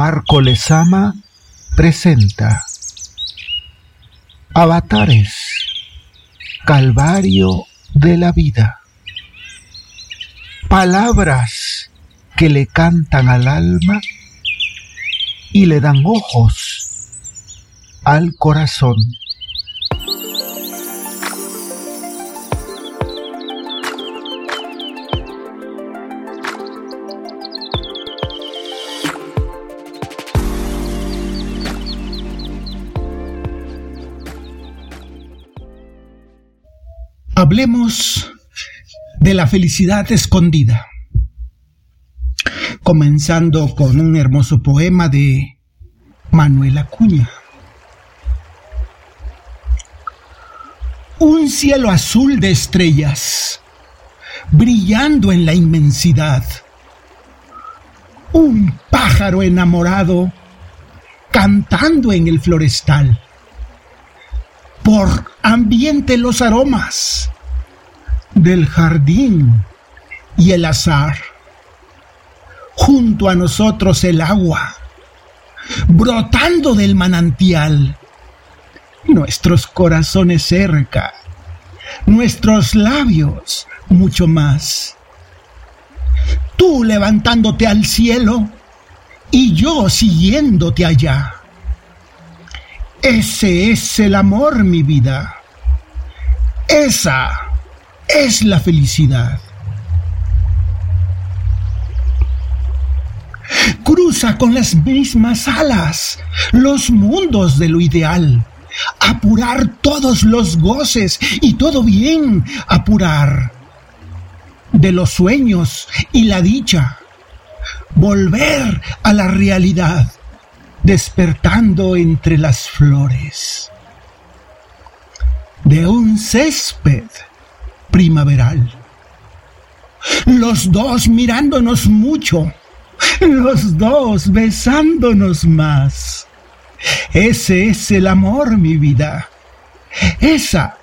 Marco Lezama presenta Avatares, Calvario de la vida. Palabras que le cantan al alma y le dan ojos al corazón. Hablemos de la felicidad escondida, comenzando con un hermoso poema de Manuel Acuña. Un cielo azul de estrellas, brillando en la inmensidad. Un pájaro enamorado, cantando en el florestal por ambiente los aromas del jardín y el azar. Junto a nosotros el agua, brotando del manantial. Nuestros corazones cerca, nuestros labios mucho más. Tú levantándote al cielo y yo siguiéndote allá ese es el amor, mi vida. Esa es la felicidad. Cruza con las mismas alas los mundos de lo ideal. Apurar todos los goces y todo bien apurar. De los sueños y la dicha. Volver a la realidad despertando entre las flores de un césped primaveral. Los dos mirándonos mucho, los dos besándonos más. Ese es el amor, mi vida. Esa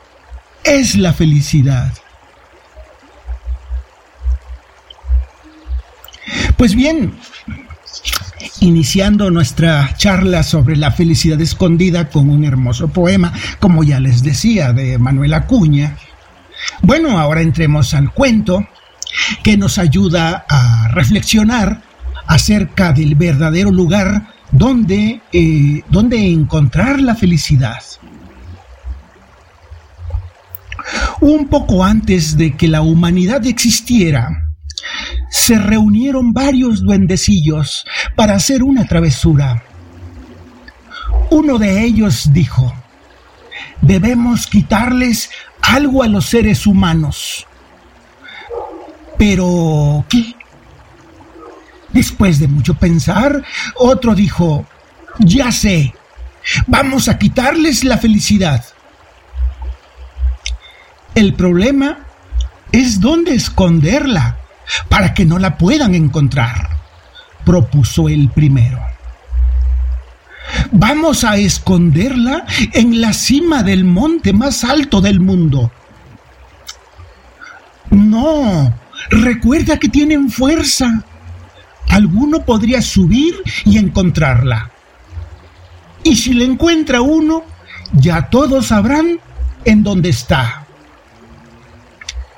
es la felicidad. Pues bien, iniciando nuestra charla sobre la felicidad escondida con un hermoso poema, como ya les decía, de Manuel Acuña. Bueno, ahora entremos al cuento que nos ayuda a reflexionar acerca del verdadero lugar donde, eh, donde encontrar la felicidad. Un poco antes de que la humanidad existiera, se reunieron varios duendecillos para hacer una travesura. Uno de ellos dijo, debemos quitarles algo a los seres humanos. Pero, ¿qué? Después de mucho pensar, otro dijo, ya sé, vamos a quitarles la felicidad. El problema es dónde esconderla para que no la puedan encontrar, propuso el primero. Vamos a esconderla en la cima del monte más alto del mundo. No, recuerda que tienen fuerza. Alguno podría subir y encontrarla. Y si la encuentra uno, ya todos sabrán en dónde está.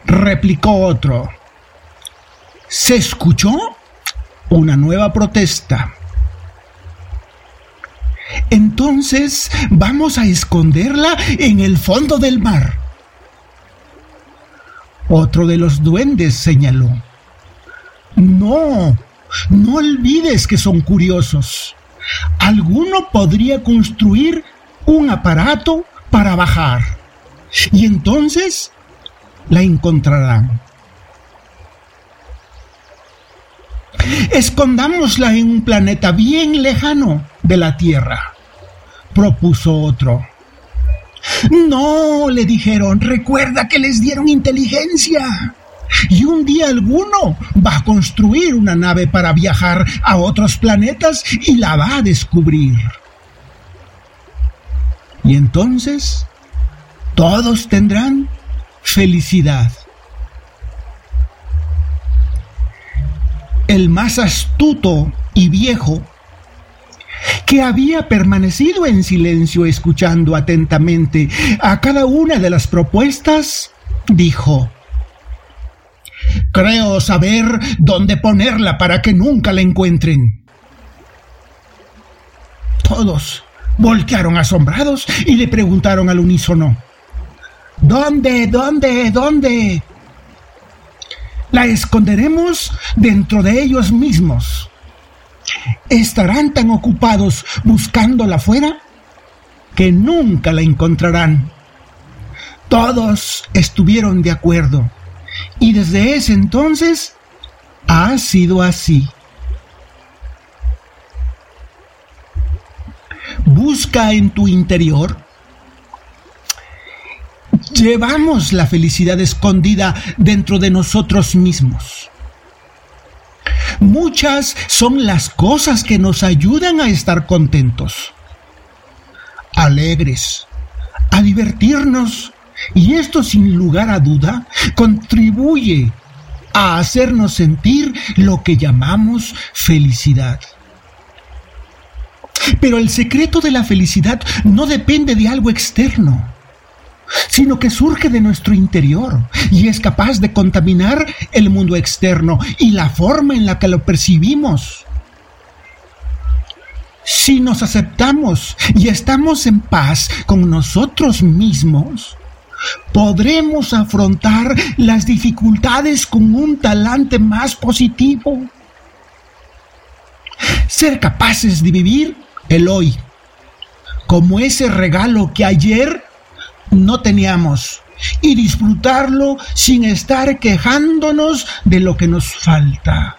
Replicó otro se escuchó una nueva protesta. Entonces vamos a esconderla en el fondo del mar. Otro de los duendes señaló. No, no olvides que son curiosos. Alguno podría construir un aparato para bajar. Y entonces la encontrarán. Escondámosla en un planeta bien lejano de la Tierra, propuso otro. No, le dijeron, recuerda que les dieron inteligencia. Y un día alguno va a construir una nave para viajar a otros planetas y la va a descubrir. Y entonces todos tendrán felicidad. Más astuto y viejo que había permanecido en silencio escuchando atentamente a cada una de las propuestas, dijo, Creo saber dónde ponerla para que nunca la encuentren. Todos voltearon asombrados y le preguntaron al unísono, ¿Dónde, dónde, dónde? La esconderemos dentro de ellos mismos. Estarán tan ocupados buscándola afuera que nunca la encontrarán. Todos estuvieron de acuerdo y desde ese entonces ha sido así. Busca en tu interior. Llevamos la felicidad escondida dentro de nosotros mismos. Muchas son las cosas que nos ayudan a estar contentos, alegres, a divertirnos y esto sin lugar a duda contribuye a hacernos sentir lo que llamamos felicidad. Pero el secreto de la felicidad no depende de algo externo, sino que surge de nuestro interior y es capaz de contaminar el mundo externo y la forma en la que lo percibimos. Si nos aceptamos y estamos en paz con nosotros mismos, podremos afrontar las dificultades con un talante más positivo. Ser capaces de vivir el hoy, como ese regalo que ayer no teníamos, y disfrutarlo sin estar quejándonos de lo que nos falta.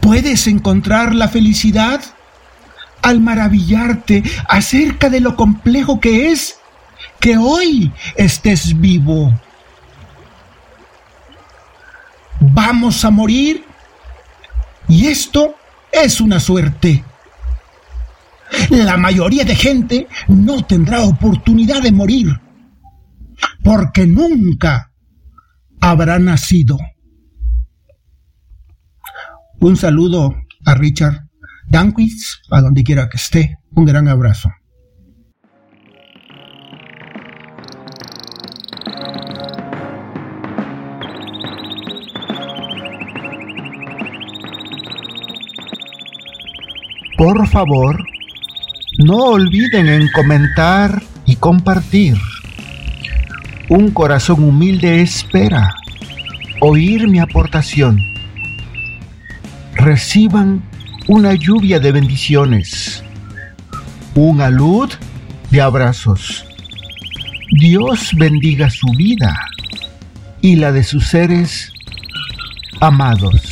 ¿Puedes encontrar la felicidad? al maravillarte acerca de lo complejo que es que hoy estés vivo. Vamos a morir y esto es una suerte. La mayoría de gente no tendrá oportunidad de morir porque nunca habrá nacido. Un saludo a Richard Danquist, a donde quiera que esté, un gran abrazo. Por favor, no olviden en comentar y compartir. Un corazón humilde espera oír mi aportación. Reciban una lluvia de bendiciones, una luz de abrazos. Dios bendiga su vida y la de sus seres amados.